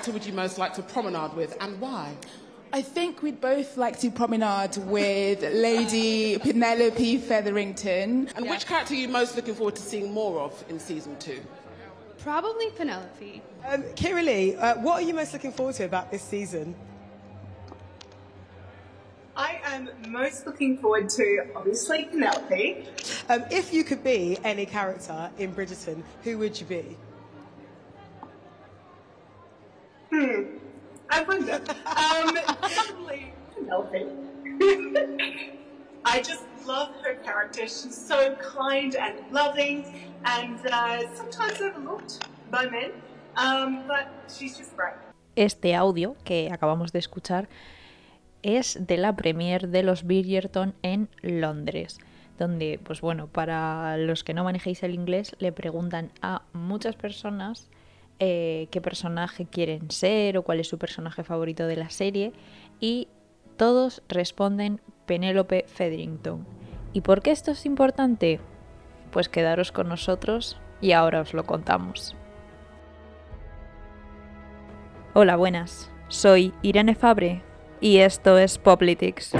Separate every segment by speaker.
Speaker 1: character would you most like to promenade with and why?
Speaker 2: I think we'd both like to promenade with Lady Penelope Featherington.
Speaker 1: And which character are you most looking forward to seeing more of in season two?
Speaker 3: Probably Penelope.
Speaker 4: Um, Kira Lee, uh, what are you most looking forward to about this season?
Speaker 5: I am most looking forward to obviously Penelope.
Speaker 4: Um, if you could be any character in Bridgerton, who would you be?
Speaker 5: Hmm. I wonder. Um, probably Penelope. I just love her character. She's so kind and loving, and uh, sometimes overlooked by men. Um, but she's just great.
Speaker 6: Este audio que acabamos de escuchar es de la premier de los Bridgerton en Londres, donde, pues bueno, para los que no manejéis el inglés, le preguntan a muchas personas eh, qué personaje quieren ser o cuál es su personaje favorito de la serie y todos responden Penélope Featherington. ¿Y por qué esto es importante? Pues quedaros con nosotros y ahora os lo contamos. Hola, buenas. Soy Irene Fabre y esto es Poplitics.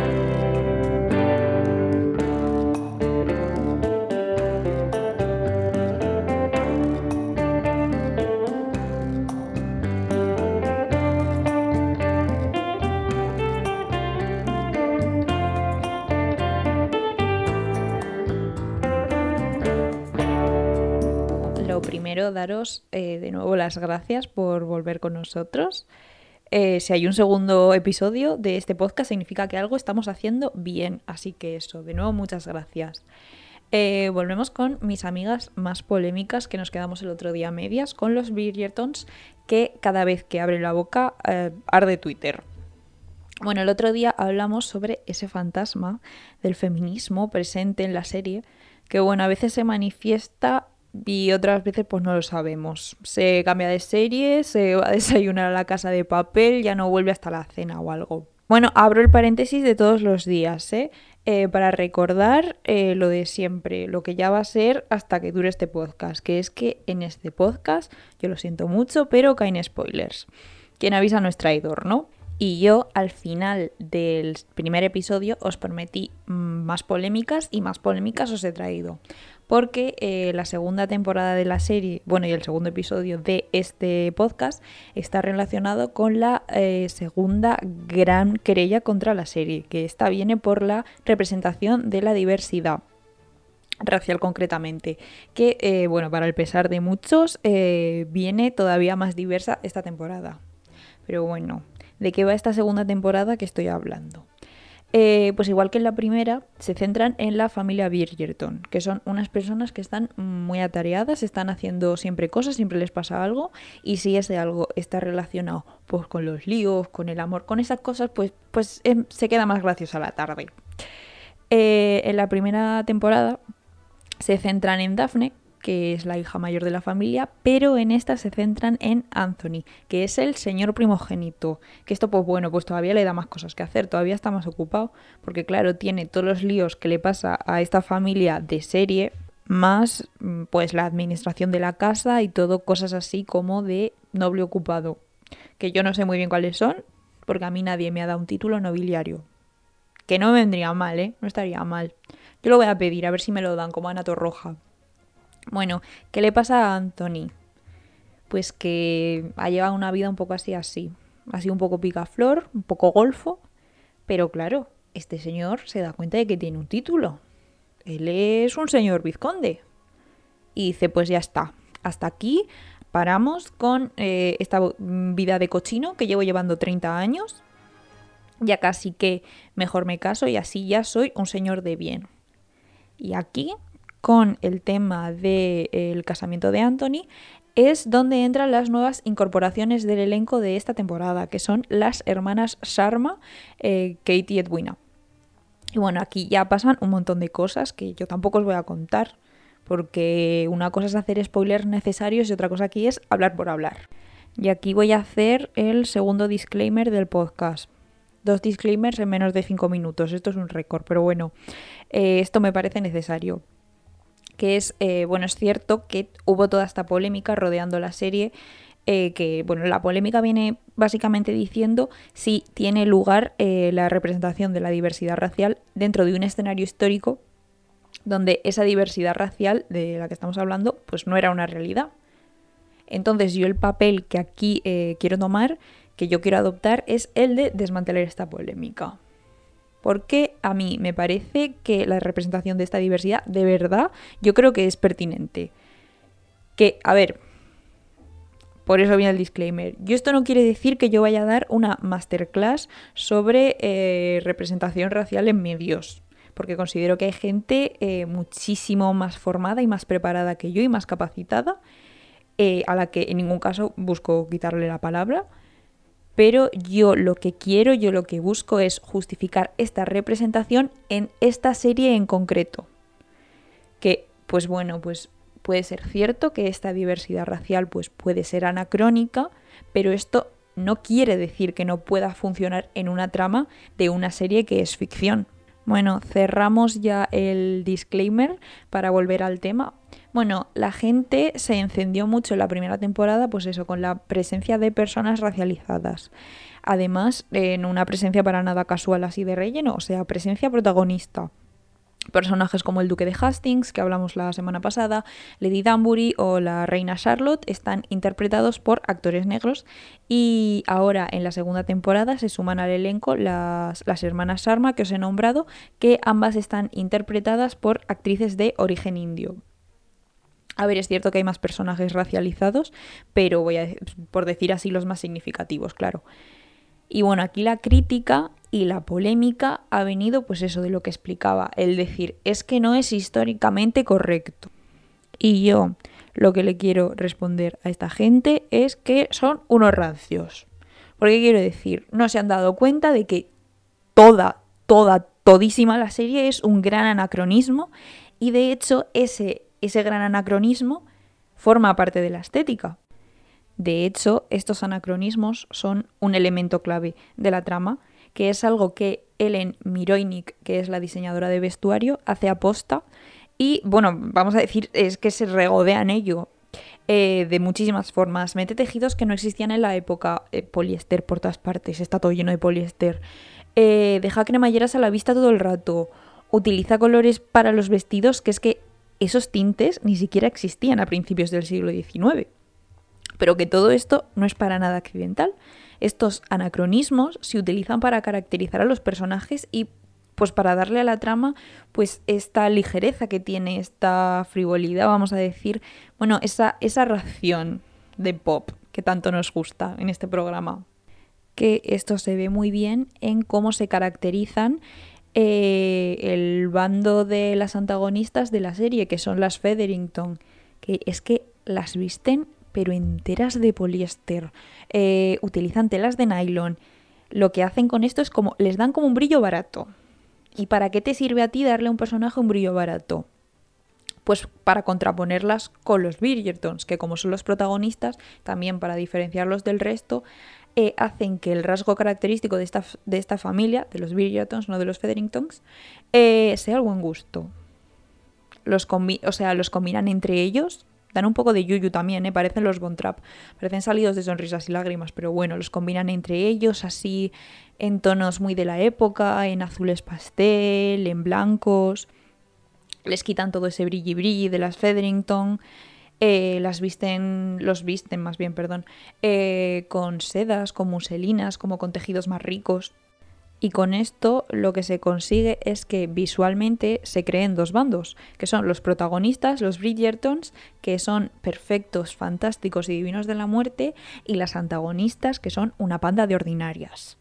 Speaker 6: Daros eh, de nuevo las gracias por volver con nosotros. Eh, si hay un segundo episodio de este podcast, significa que algo estamos haciendo bien. Así que eso, de nuevo, muchas gracias. Eh, volvemos con mis amigas más polémicas que nos quedamos el otro día medias, con los Bridgertons, que cada vez que abre la boca arde Twitter. Bueno, el otro día hablamos sobre ese fantasma del feminismo presente en la serie, que bueno, a veces se manifiesta y otras veces pues no lo sabemos. Se cambia de serie, se va a desayunar a la casa de papel, ya no vuelve hasta la cena o algo. Bueno, abro el paréntesis de todos los días, ¿eh? Eh, para recordar eh, lo de siempre, lo que ya va a ser hasta que dure este podcast, que es que en este podcast, yo lo siento mucho, pero caen spoilers. Quien avisa no es traidor, ¿no? Y yo al final del primer episodio os prometí mm, más polémicas y más polémicas os he traído porque eh, la segunda temporada de la serie, bueno, y el segundo episodio de este podcast está relacionado con la eh, segunda gran querella contra la serie, que esta viene por la representación de la diversidad racial concretamente, que eh, bueno, para el pesar de muchos, viene todavía más diversa esta temporada. Pero bueno, ¿de qué va esta segunda temporada que estoy hablando? Eh, pues igual que en la primera, se centran en la familia Bridgerton, que son unas personas que están muy atareadas, están haciendo siempre cosas, siempre les pasa algo, y si ese algo está relacionado pues con los líos, con el amor, con esas cosas, pues, pues em, se queda más graciosa la tarde. Eh, en la primera temporada se centran en Daphne, que es la hija mayor de la familia, pero en esta se centran en Anthony, que es el señor primogénito. Que esto, pues bueno, pues todavía le da más cosas que hacer, todavía está más ocupado, porque claro, tiene todos los líos que le pasa a esta familia de serie, más mm, pues la administración de la casa y todo cosas así como de noble ocupado. Que yo no sé muy bien cuáles son, porque a mí nadie me ha dado un título nobiliario. Que no vendría mal, ¿eh? No estaría mal. Yo lo voy a pedir, a ver si me lo dan como Ana Torroja. Bueno, ¿qué le pasa a Anthony? Pues que ha llevado una vida un poco así así. Ha sido un poco picaflor, un poco golfo. Pero claro, este señor se da cuenta de que tiene un título. Él es un señor vizconde. Y dice, pues ya está. Hasta aquí paramos con eh, esta vida de cochino que llevo llevando 30 años. Ya casi que mejor me caso y así ya soy un señor de bien. Y aquí con el tema del casamiento de Anthony, es donde entran las nuevas incorporaciones del elenco de esta temporada, que son las hermanas Sharma, eh, Katie y Edwina. Y bueno, aquí ya pasan un montón de cosas que yo tampoco os voy a contar, porque una cosa es hacer spoilers necesarios y otra cosa aquí es hablar por hablar. Y aquí voy a hacer el segundo disclaimer del podcast. Dos disclaimers en menos de cinco minutos. Esto es un récord, pero bueno, eh, esto me parece necesario que es, eh, bueno, es cierto que hubo toda esta polémica rodeando la serie eh, que, bueno, la polémica viene básicamente diciendo si tiene lugar eh, la representación de la diversidad racial dentro de un escenario histórico donde esa diversidad racial de la que estamos hablando, pues no era una realidad. Entonces yo el papel que aquí quiero tomar, que yo quiero adoptar, es el de desmantelar esta polémica. Porque a mí me parece que la representación de esta diversidad, de verdad, yo creo que es pertinente. Que, a ver, por eso viene el disclaimer. Yo esto no quiere decir que yo vaya a dar una masterclass sobre eh, representación racial en medios, porque considero que hay gente eh, muchísimo más formada y más preparada que yo y más capacitada, eh, a la que en ningún caso busco quitarle la palabra. Pero yo lo que quiero, yo lo que busco es justificar esta representación en esta serie en concreto. Que, pues bueno, pues puede ser cierto que esta diversidad racial pues puede ser anacrónica, pero esto no quiere decir que no pueda funcionar en una trama de una serie que es ficción. Bueno, cerramos ya el disclaimer para volver al tema. Bueno, la gente se encendió mucho en la primera temporada, pues eso, con la presencia de personas racializadas. Además, en una presencia para nada casual así de relleno, o sea, presencia protagonista. Personajes como el Duque de Hastings, que hablamos la semana pasada, Lady Danbury o la Reina Charlotte están interpretados por actores negros y ahora en la segunda temporada se suman al elenco las, las hermanas Sharma que os he nombrado, que ambas están interpretadas por actrices de origen indio. A ver, es cierto que hay más personajes racializados, pero voy a por decir así los más significativos, claro. Y bueno, aquí la crítica y la polémica ha venido pues eso de lo que explicaba, el decir, es que no es históricamente correcto. Y yo lo que le quiero responder a esta gente es que son unos rancios. Porque quiero decir, no se han dado cuenta de que toda, toda, todísima la serie es un gran anacronismo y de hecho ese, ese gran anacronismo forma parte de la estética. De hecho, estos anacronismos son un elemento clave de la trama que es algo que Ellen Miroinik, que es la diseñadora de vestuario, hace aposta. Y bueno, vamos a decir, es que se regodean ello eh, de muchísimas formas. Mete tejidos que no existían en la época. Eh, poliéster por todas partes, está todo lleno de poliéster. Eh, deja cremalleras a la vista todo el rato. Utiliza colores para los vestidos, que es que esos tintes ni siquiera existían a principios del siglo XIX. Pero que todo esto no es para nada accidental. Estos anacronismos se utilizan para caracterizar a los personajes y pues para darle a la trama pues esta ligereza que tiene, esta frivolidad, vamos a decir, bueno, esa, esa ración de pop que tanto nos gusta en este programa. Que esto se ve muy bien en cómo se caracterizan eh, el bando de las antagonistas de la serie, que son las Featherington, que es que las visten pero enteras de poliéster. Eh, utilizan telas de nylon. Lo que hacen con esto es como, les dan como un brillo barato. ¿Y para qué te sirve a ti darle a un personaje un brillo barato? Pues para contraponerlas con los Bridgertons, que como son los protagonistas, también para diferenciarlos del resto, eh, hacen que el rasgo característico de esta, de esta familia, de los Bridgertons, no de los Featheringtons, eh, sea el buen gusto. Los o sea, los combinan entre ellos Dan un poco de yuyu también, ¿eh? parecen los Bontrap. Parecen salidos de sonrisas y lágrimas, pero bueno, los combinan entre ellos así en tonos muy de la época, en azules pastel, en blancos. Les quitan todo ese brilli brilli de las Featherington. Eh, las visten, los visten más bien, perdón, eh, con sedas, con muselinas, como con tejidos más ricos. Y con esto lo que se consigue es que visualmente se creen dos bandos, que son los protagonistas, los Bridgertons, que son perfectos, fantásticos y divinos de la muerte, y las antagonistas, que son una panda de ordinarias.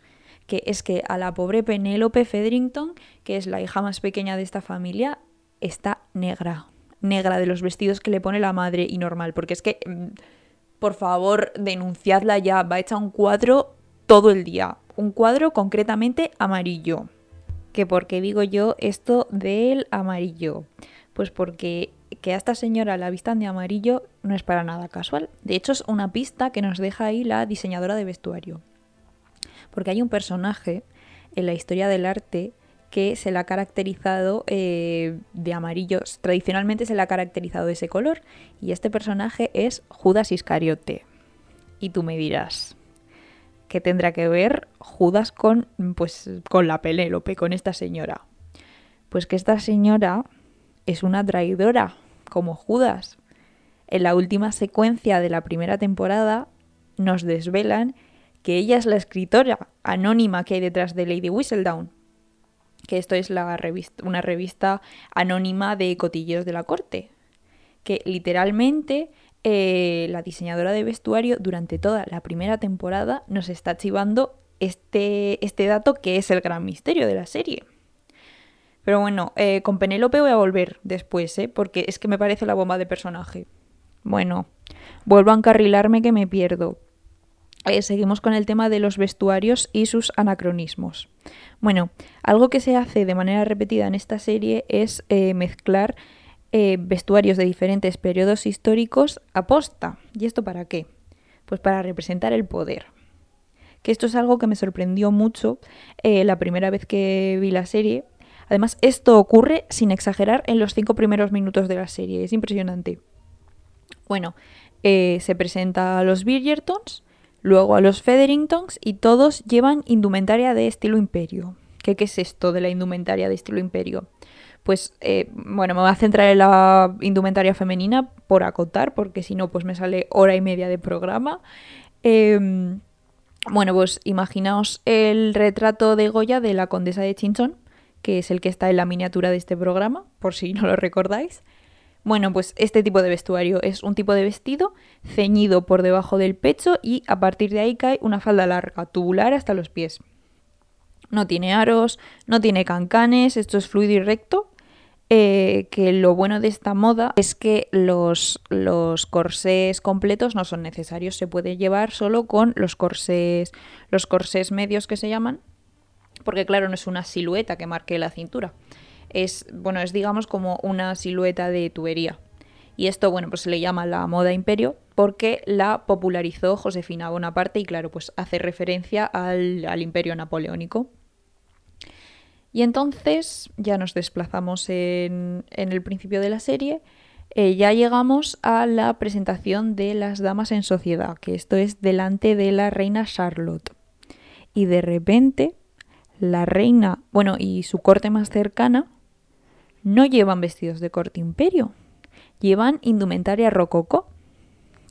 Speaker 6: Que es que a la pobre Penélope Fedrington, que es la hija más pequeña de esta familia, está negra. Negra de los vestidos que le pone la madre y normal. Porque es que, mm, por favor, denunciadla ya. Va hecha un cuadro todo el día un cuadro concretamente amarillo. ¿Que por qué digo yo esto del amarillo? Pues porque que a esta señora la vistan de amarillo no es para nada casual. De hecho, es una pista que nos deja ahí la diseñadora de vestuario. Porque hay un personaje en la historia del arte que se le ha caracterizado eh, de amarillo. Tradicionalmente se le ha caracterizado de ese color. Y este personaje es Judas Iscariote. Y tú me dirás, ¿qué tendrá que ver Judas con, pues, con la Penélope, con esta señora? Pues que esta señora es una traidora, como Judas. En la última secuencia de la primera temporada nos desvelan que ella es la escritora anónima que hay detrás de Lady Whistledown, que esto es la revista, una revista anónima de cotilleos de la corte, que literalmente eh, la diseñadora de vestuario durante toda la primera temporada nos está chivando este, este dato que es el gran misterio de la serie. Pero bueno, eh, con Penélope voy a volver después, ¿eh? porque es que me parece la bomba de personaje. Bueno, vuelvo a encarrilarme que me pierdo. Eh, seguimos con el tema de los vestuarios y sus anacronismos. Bueno, algo que se hace de manera repetida en esta serie es eh, mezclar eh, vestuarios de diferentes periodos históricos a posta. ¿Y esto para qué? Pues para representar el poder. Que esto es algo que me sorprendió mucho la primera vez que vi la serie. Además, esto ocurre sin exagerar en los cinco primeros minutos de la serie. Es impresionante. Bueno, se presenta a los Bridgertons, luego a los Featheringtons y todos llevan indumentaria de estilo imperio. ¿Qué, ¿Qué, es esto de la indumentaria de estilo imperio? Pues eh, bueno, me voy a centrar en la indumentaria femenina por acotar, porque si no, pues me sale hora y media de programa. Em, bueno, pues imaginaos el retrato de Goya de la condesa de Chinchón, que es el que está en la miniatura de este programa, por si no lo recordáis. Bueno, pues este tipo de vestuario es un tipo de vestido ceñido por debajo del pecho y a partir de ahí cae una falda larga, tubular hasta los pies. No tiene aros, no tiene cancanes, esto es fluido y recto. Eh, que lo bueno de esta moda es que los, los corsés completos no son necesarios, se puede llevar solo con los corsés, los corsés medios que se llaman, porque claro, no es una silueta que marque la cintura es, bueno, es digamos como una silueta de tubería. Y esto, bueno, pues se le llama la moda imperio porque la popularizó Josefina Bonaparte y claro, pues hace referencia al, imperio napoleónico. Y entonces ya nos desplazamos en, el principio de la serie. Eh, ya llegamos a la presentación de las damas en sociedad, que esto es delante de la reina Charlotte. Y de repente, la reina, bueno, y su corte más cercana, no llevan vestidos de corte imperio, llevan indumentaria rococó.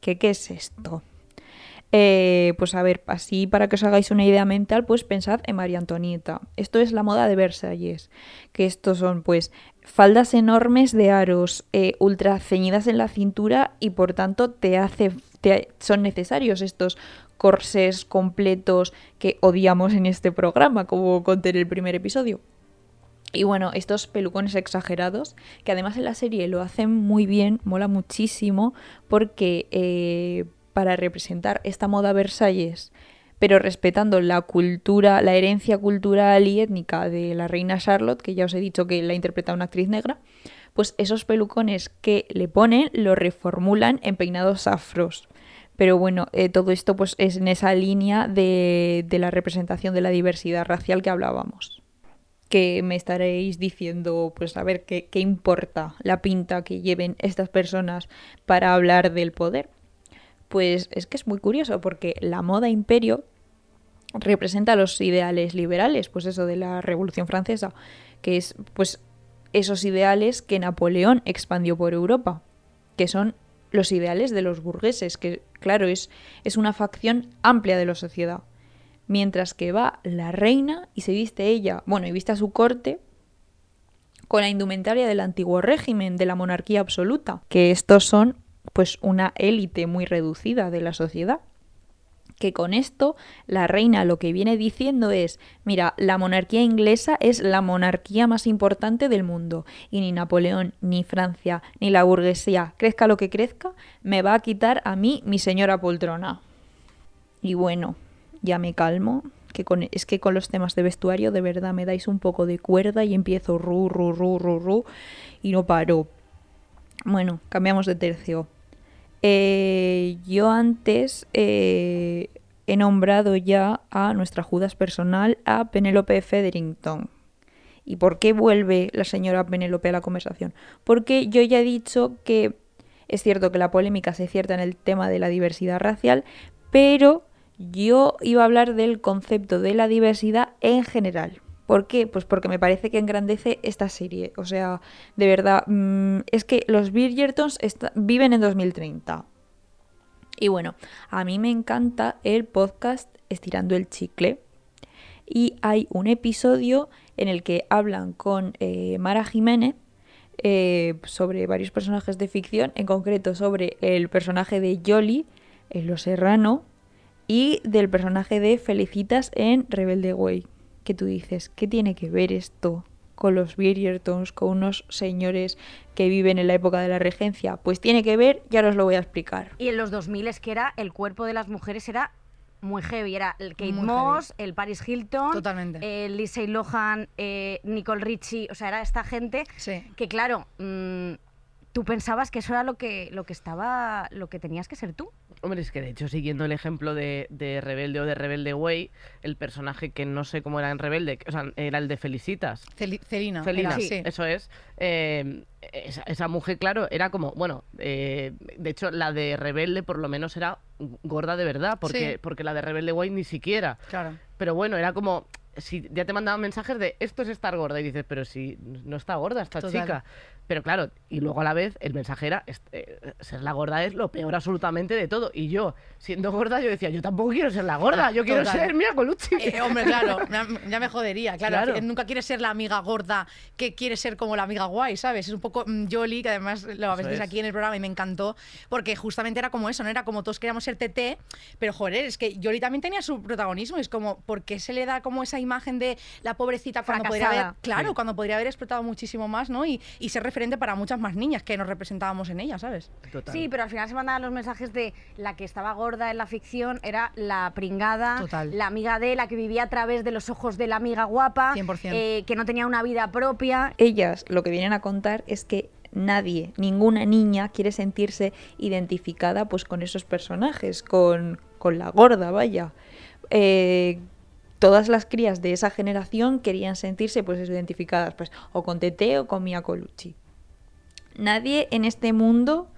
Speaker 6: ¿Qué, qué es esto? Eh, pues a ver, así para que os hagáis una idea mental, pues pensad en María Antonieta. Esto es la moda de Versalles, que estos son pues faldas enormes de aros, eh, ultra ceñidas en la cintura y por tanto te hace, son necesarios estos corsés completos que odiamos en este programa, como conté en el primer episodio. Y bueno, estos pelucones exagerados, que además en la serie lo hacen muy bien, mola muchísimo, porque eh, para representar esta moda Versalles, pero respetando la cultura, la herencia cultural y étnica de la reina Charlotte, que ya os he dicho que la interpreta una actriz negra, pues esos pelucones que le ponen lo reformulan en peinados afros. Pero bueno, eh, todo esto pues es en esa línea de, de la representación de la diversidad racial que hablábamos que me estaréis diciendo, pues a ver qué, qué importa la pinta que lleven estas personas para hablar del poder. Pues es que es muy curioso porque la moda imperio representa los ideales liberales, pues eso de la Revolución Francesa, que es pues esos ideales que Napoleón expandió por Europa, que son los ideales de los burgueses, que claro, es, es una facción amplia de la sociedad mientras que va la reina y se viste ella, bueno, y viste a su corte con la indumentaria del antiguo régimen, de la monarquía absoluta, que estos son pues una élite muy reducida de la sociedad. Que con esto la reina lo que viene diciendo es, mira, la monarquía inglesa es la monarquía más importante del mundo y ni Napoleón, ni Francia, ni la burguesía, crezca lo que crezca, me va a quitar a mí mi señora poltrona. Y bueno, ya me calmo, que con, es que con los temas de vestuario de verdad me dais un poco de cuerda y empiezo ru, ru, ru, ru, ru y no paro. Bueno, cambiamos de tercio. Eh, yo antes eh, he nombrado ya a nuestra Judas personal, a Penélope Federington. ¿Y por qué vuelve la señora Penélope a la conversación? Porque yo ya he dicho que es cierto que la polémica se cierta en el tema de la diversidad racial, pero yo iba a hablar del concepto de la diversidad en general. ¿Por qué? Pues porque me parece que engrandece esta serie. O sea, de verdad, mm, es que los Bridgertons viven en 2030. Y bueno, a mí me encanta el podcast Estirando el Chicle. Y hay un episodio en el que hablan con eh, Mara Jiménez eh, sobre varios personajes de ficción, en concreto sobre el personaje de Jolly en Los Serrano y del personaje de Felicitas en Rebelde Way. Que tú dices, ¿qué tiene que ver esto con los Bridgertons, con unos señores que viven en la época de la regencia? Pues tiene que ver, ya os lo voy a explicar.
Speaker 7: Y en los 2000 es que era el cuerpo de las mujeres era muy heavy. Era el Kate
Speaker 8: Muy
Speaker 7: Moss, el Paris Hilton,
Speaker 8: Totalmente.
Speaker 7: el Lindsay Lohan, eh, Nicole Richie. O sea, era esta gente
Speaker 8: Sí.
Speaker 7: que, claro, mm, tú pensabas que eso era lo que, lo que estaba, lo que tenías que ser tú.
Speaker 9: Hombre, es que de hecho, siguiendo el ejemplo de, de Rebelde o de Rebelde Way, el personaje que no sé cómo era en Rebelde, o sea, era el de Felicitas.
Speaker 8: Celi- Celina.
Speaker 9: Felina,
Speaker 8: era, sí.
Speaker 9: eso es. eh, esa, esa mujer, claro, era como, bueno, eh, de hecho, la de Rebelde por lo menos era gorda de verdad, porque,
Speaker 8: Sí.
Speaker 9: porque la de Rebelde Way ni siquiera.
Speaker 8: Claro.
Speaker 9: Pero bueno, era como, si ya te mandaban mensajes de esto es estar gorda, y dices, pero si no está gorda esta
Speaker 8: Total.
Speaker 9: chica. Pero claro, y luego a la vez el mensaje era, est- eh, ser la gorda es lo peor absolutamente de todo. Y yo, siendo gorda, yo decía, yo tampoco quiero ser la gorda, yo quiero
Speaker 8: Total.
Speaker 9: ser Mia Colucci.
Speaker 8: Eh, hombre, claro, ya me jodería. Claro,
Speaker 9: Claro.
Speaker 8: nunca quieres ser la amiga gorda que quiere ser como la amiga guay, ¿sabes? Es un poco mm, Jolly, que además lo habéis
Speaker 9: es.
Speaker 8: aquí en el programa y me encantó, porque justamente era como eso, no era como todos queríamos ser TT, pero joder, es que Jolly también tenía su protagonismo. Es como, ¿por qué se le da como esa imagen de la pobrecita cuando podría haber,
Speaker 7: Fracasada.
Speaker 8: claro,
Speaker 9: Sí.
Speaker 8: cuando podría haber explotado muchísimo más, ¿no? Y, y ser referente para muchas más niñas que nos representábamos en ella, ¿sabes?
Speaker 9: Total.
Speaker 7: Sí, pero al final se mandaban los mensajes de la que estaba gorda en la ficción era la pringada,
Speaker 8: Total.
Speaker 7: la amiga de, la que vivía a través de los ojos de la amiga guapa,
Speaker 8: 100%.
Speaker 7: eh, que no tenía una vida propia.
Speaker 6: Ellas lo que vienen a contar es que nadie, ninguna niña quiere sentirse identificada pues con esos personajes, con, con la gorda, vaya. Eh, todas las crías de esa generación querían sentirse pues identificadas pues o con Tete o con Mia Colucci. Nadie en este mundo,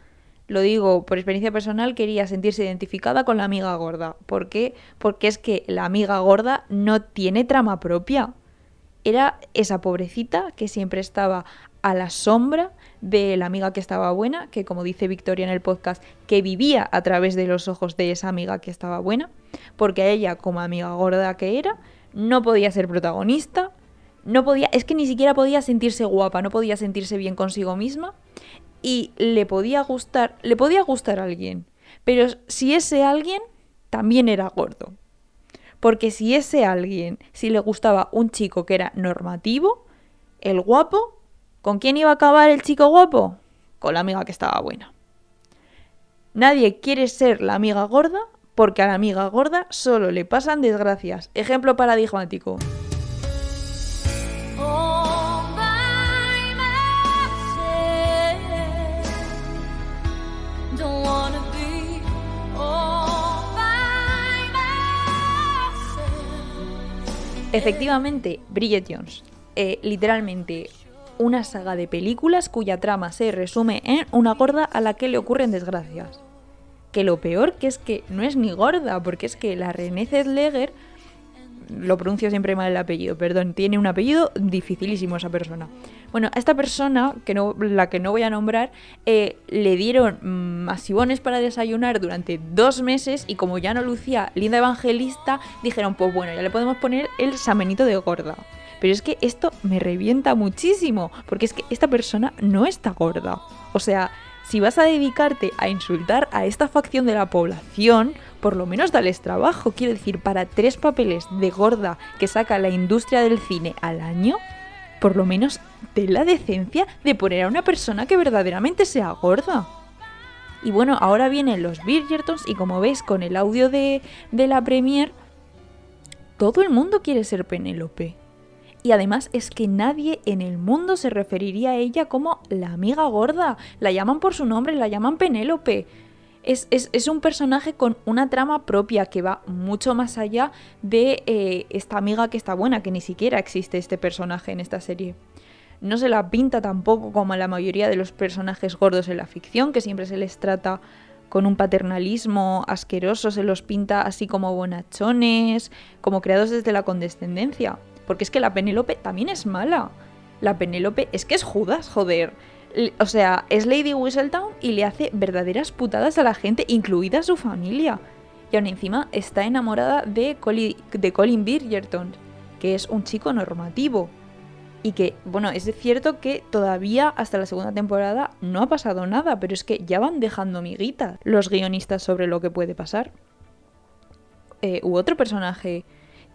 Speaker 6: lo digo por experiencia personal, quería sentirse identificada con la amiga gorda. ¿Por qué? Porque es que la amiga gorda no tiene trama propia. Era esa pobrecita que siempre estaba a la sombra de la amiga que estaba buena, que como dice Victoria en el podcast, que vivía a través de los ojos de esa amiga que estaba buena, porque a ella, como amiga gorda que era, no podía ser protagonista, no podía, es que ni siquiera podía sentirse guapa, no podía sentirse bien consigo misma y le podía gustar, le podía gustar a alguien, pero si ese alguien también era gordo. Porque si ese alguien, si le gustaba un chico que era normativo, el guapo, ¿con quién iba a acabar el chico guapo? Con la amiga que estaba buena. Nadie quiere ser la amiga gorda porque a la amiga gorda solo le pasan desgracias. Ejemplo paradigmático. Efectivamente, Bridget Jones. eh, literalmente una saga de películas cuya trama se resume en una gorda a la que le ocurren desgracias. Que lo peor que es que no es ni gorda, porque es que la Renée Zellweger, lo pronuncio siempre mal el apellido, perdón, tiene un apellido dificilísimo esa persona. Bueno, a esta persona, que no, la que no voy a nombrar, eh, le dieron mm, masivones para desayunar durante dos meses y como ya no lucía linda evangelista, dijeron, pues bueno, ya le podemos poner el samenito de gorda. Pero es que esto me revienta muchísimo, porque es que esta persona no está gorda. O sea, si vas a dedicarte a insultar a esta facción de la población, por lo menos dales trabajo. Quiero decir, para tres papeles de gorda que saca la industria del cine al año, por lo menos ten la decencia de poner a una persona que verdaderamente sea gorda. Y bueno, ahora vienen los Bridgertons y como veis con el audio de, de la premier, todo el mundo quiere ser Penélope. Y además es que nadie en el mundo se referiría a ella como la amiga gorda. La llaman por su nombre, la llaman Penélope. Es, es- es un personaje con una trama propia que va mucho más allá de eh, esta amiga que está buena, que ni siquiera existe este personaje en esta serie. No se la pinta tampoco como a la mayoría de los personajes gordos en la ficción, que siempre se les trata con un paternalismo asqueroso, se los pinta así como bonachones, como creados desde la condescendencia. Porque es que la Penélope también es mala. La Penélope es que es Judas, joder. O sea, es Lady Whistledown y le hace verdaderas putadas a la gente, incluida su familia. Y aún encima está enamorada de, Colin, de Colin que es un chico normativo. Y que, bueno, es cierto que todavía hasta la segunda temporada no ha pasado nada, pero es que ya van dejando miguitas los guionistas sobre lo que puede pasar. Eh, u otro personaje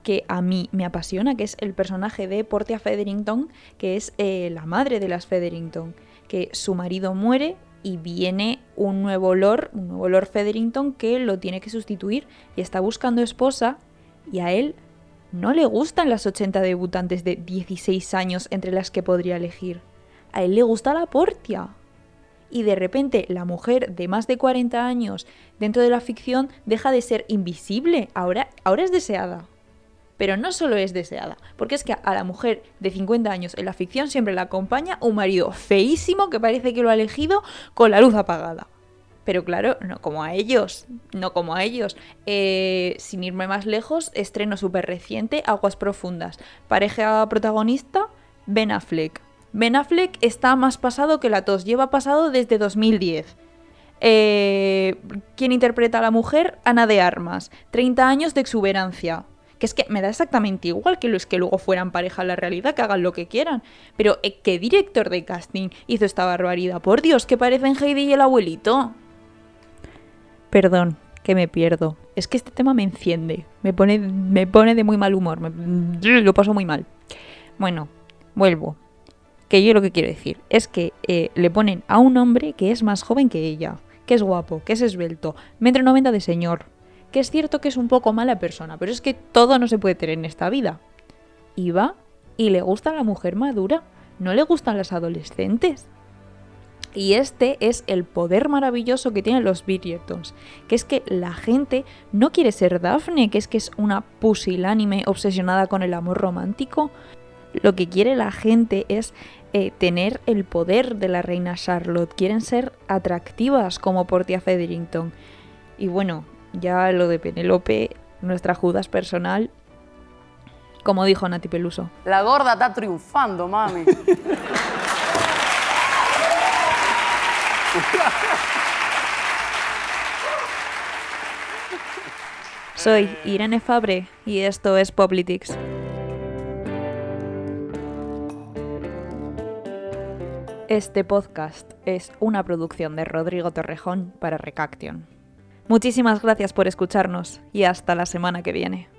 Speaker 6: que a mí me apasiona, que es el personaje de Portia Featherington, que es eh, la madre de las Featherington, que su marido muere y viene un nuevo Lord, un nuevo Lord Featherington que lo tiene que sustituir y está buscando esposa y a él no le gustan las 80 debutantes de 16 años entre las que podría elegir. A él le gusta la Portia. Y de repente la mujer de más de 40 años dentro de la ficción deja de ser invisible. Ahora, ahora es deseada. Pero no solo es deseada, porque es que a la mujer de 50 años en la ficción siempre la acompaña un marido feísimo que parece que lo ha elegido con la luz apagada. Pero claro, no como a ellos, no como a ellos. Eh, sin irme más lejos, estreno súper reciente, Aguas Profundas. Pareja protagonista, Ben Affleck. Ben Affleck está más pasado que la tos, lleva pasado desde 2010. Eh, ¿Quién interpreta a la mujer? Ana de Armas. 30 años de exuberancia. Que es que me da exactamente igual que los que luego fueran pareja en la realidad, que hagan lo que quieran. Pero, eh, ¿qué director de casting hizo esta barbaridad? Por Dios, que parecen Heidi y el abuelito. Perdón, que me pierdo. Es que este tema me enciende. Me pone, me pone de muy mal humor. me- lo paso muy mal. Bueno, vuelvo. Que yo lo que quiero decir es que eh, le ponen a un hombre que es más joven que ella, que es guapo, que es esbelto, metro noventa de señor, que es cierto que es un poco mala persona, pero es que todo no se puede tener en esta vida. Y va y le gusta la mujer madura, no le gustan las adolescentes. Y este es el poder maravilloso que tienen los Bridgertons, que es que la gente no quiere ser Daphne, que es que es una pusilánime obsesionada con el amor romántico. Lo que quiere la gente es eh, tener el poder de la reina Charlotte, quieren ser atractivas como Portia Featherington. Y bueno, ya lo de Penélope, nuestra Judas personal, como dijo Nati Peluso.
Speaker 10: La gorda está triunfando, mami.
Speaker 6: Soy Irene Fabre y esto es Poplitics. Este podcast es una producción de Rodrigo Torrejón para Recaction. Muchísimas gracias por escucharnos y hasta la semana que viene.